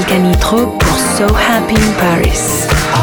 Balkanitro pour So Happy in Paris.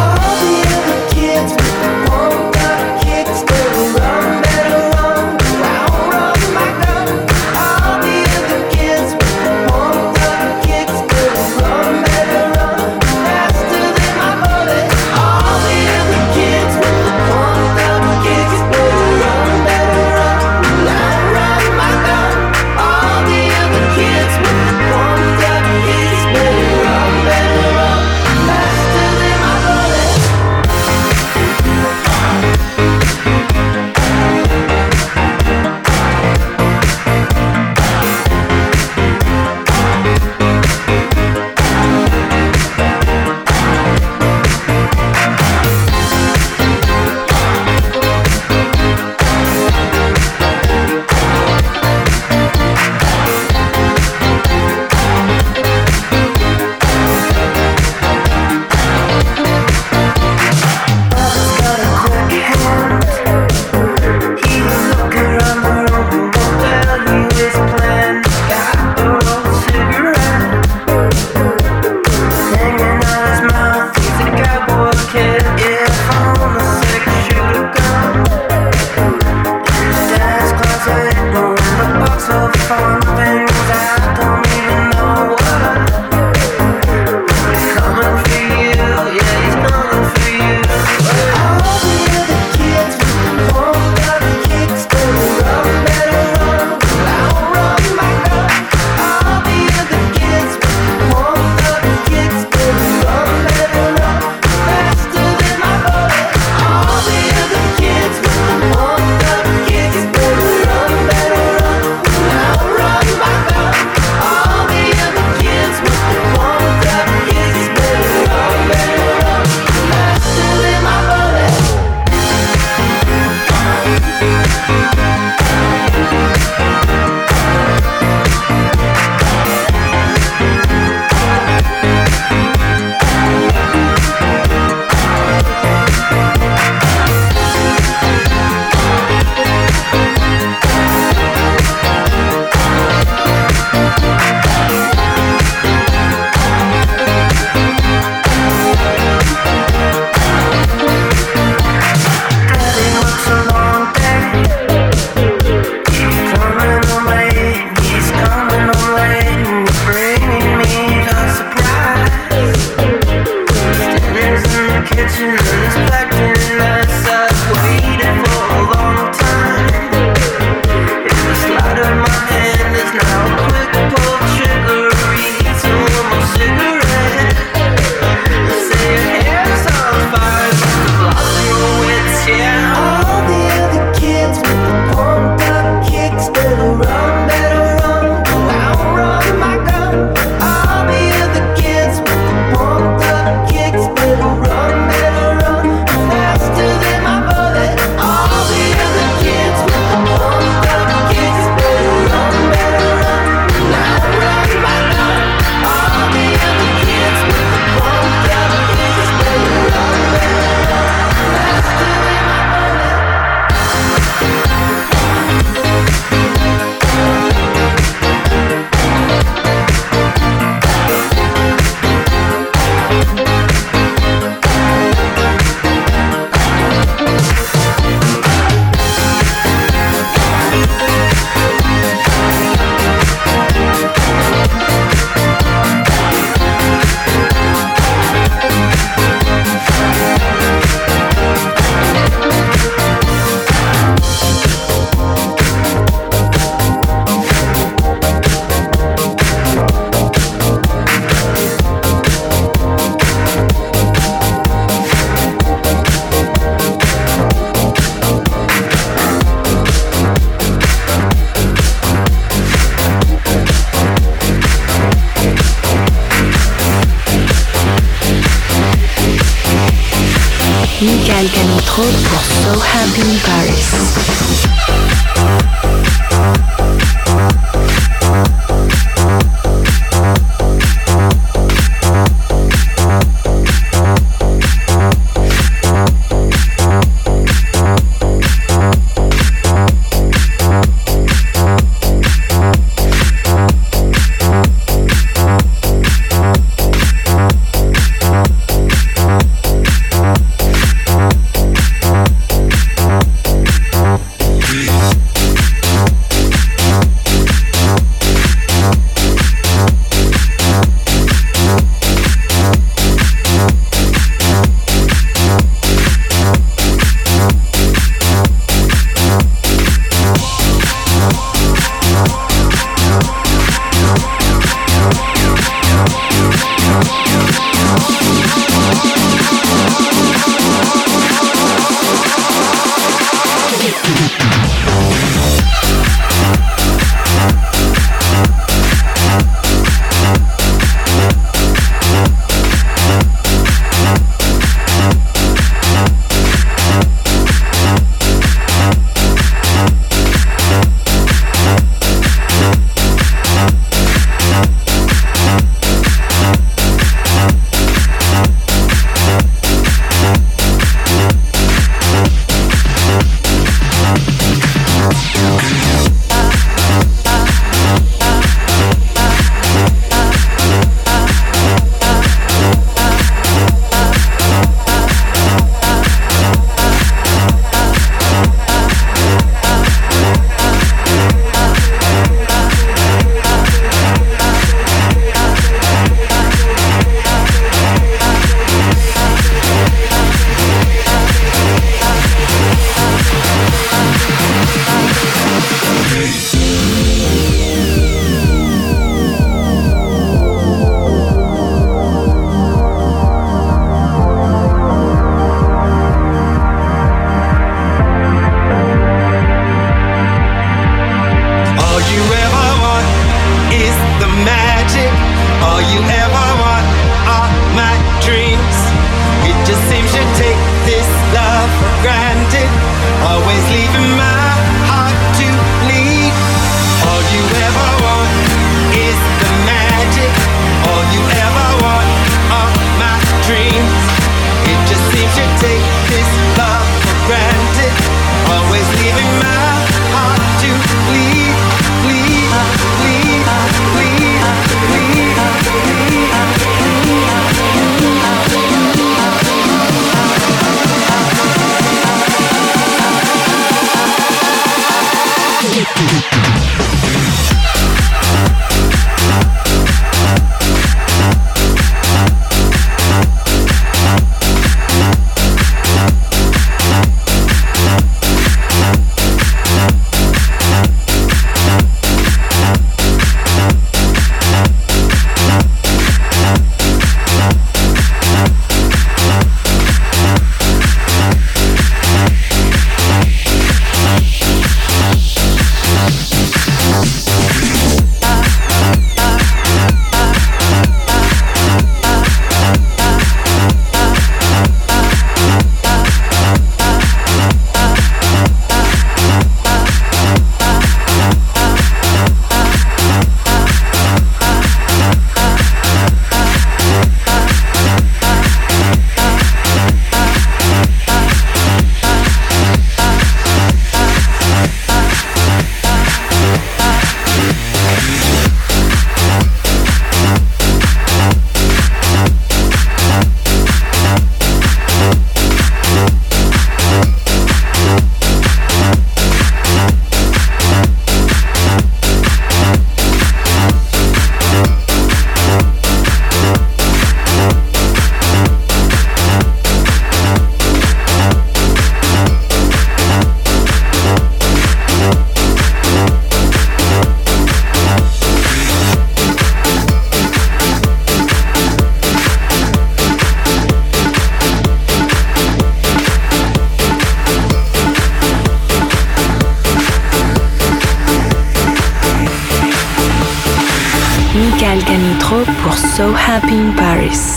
So Happy in Paris.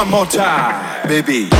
One more time, baby.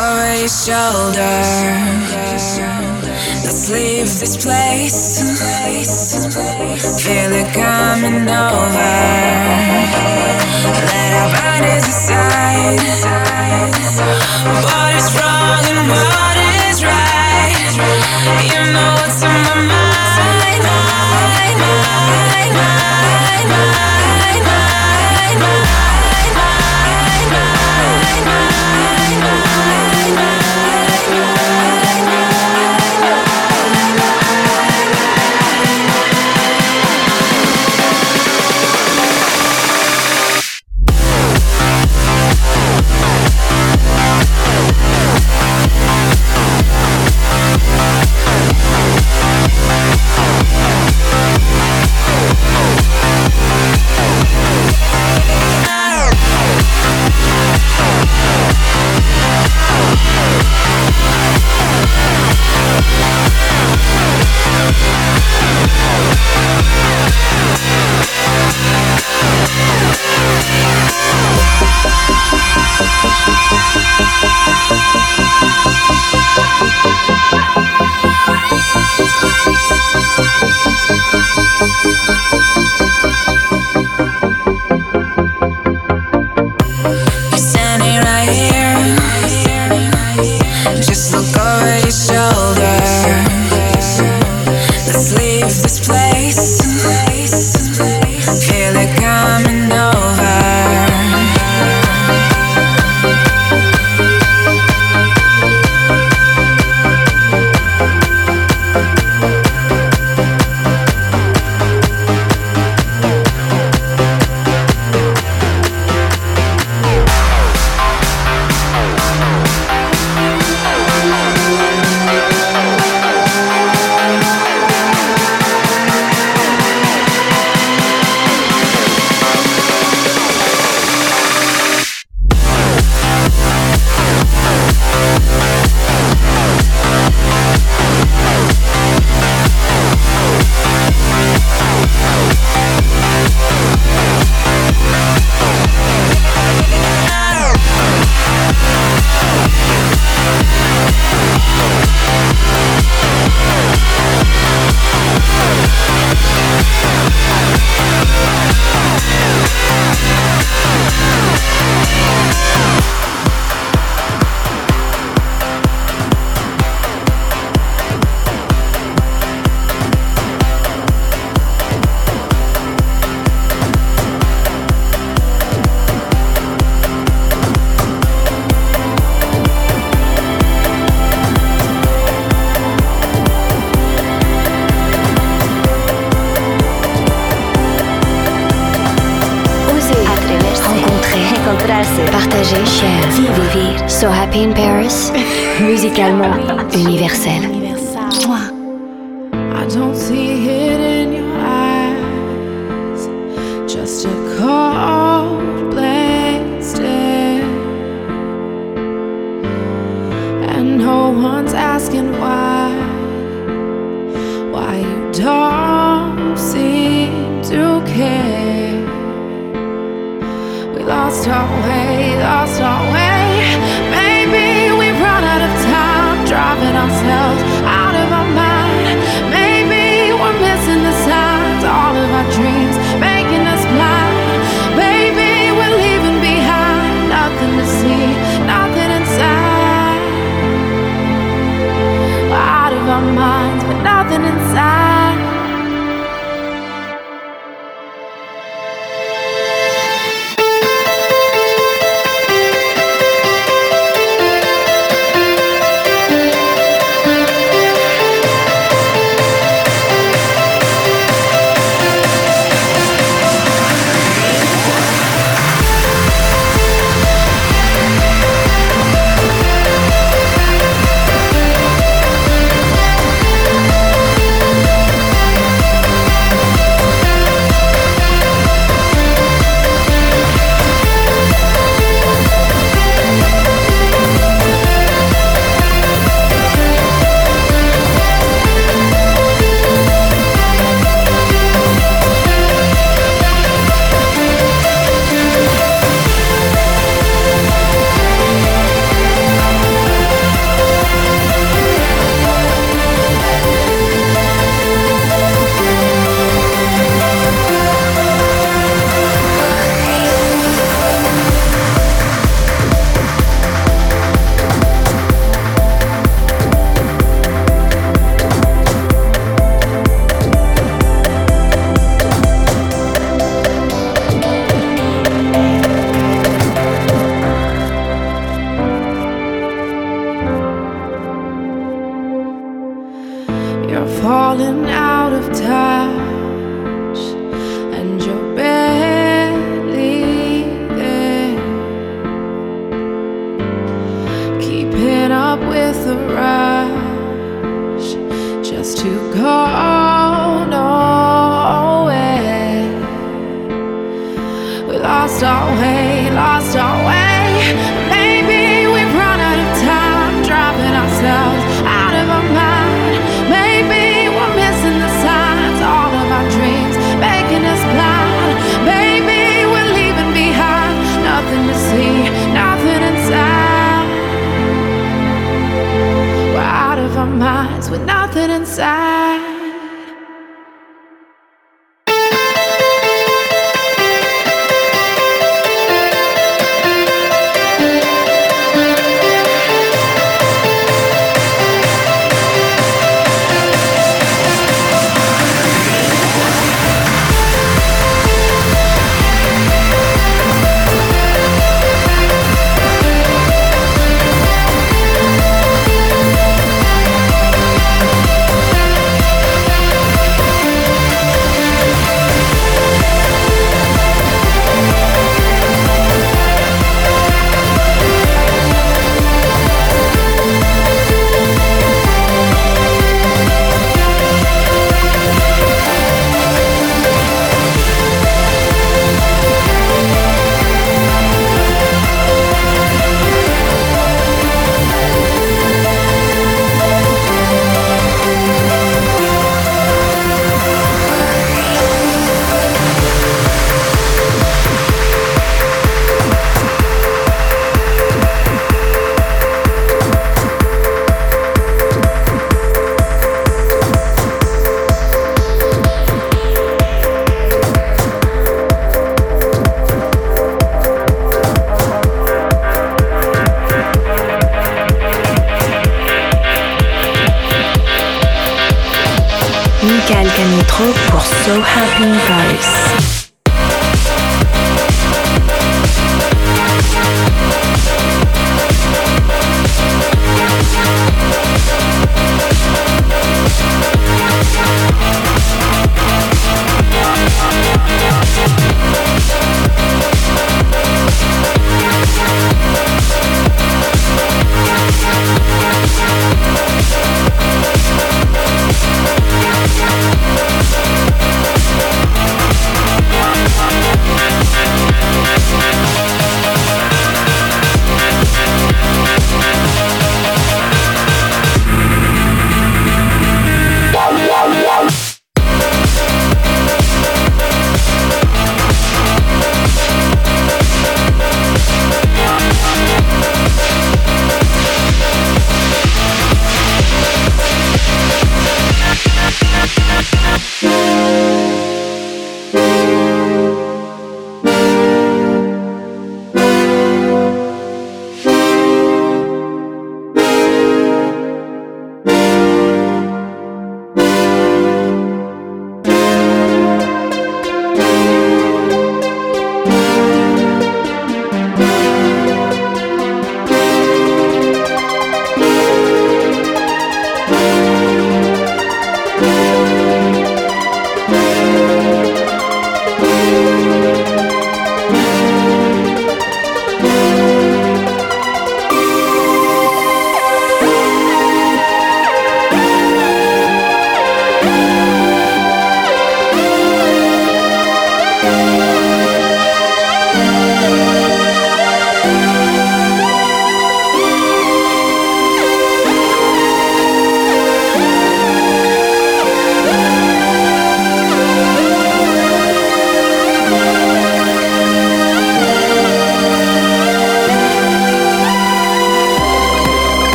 over your shoulder. Let's leave this place. Feel it coming over. Let our bodies decide what is wrong and what is right. You know.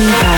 Bye.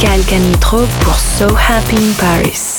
Michael Canitro pour So Happy in Paris.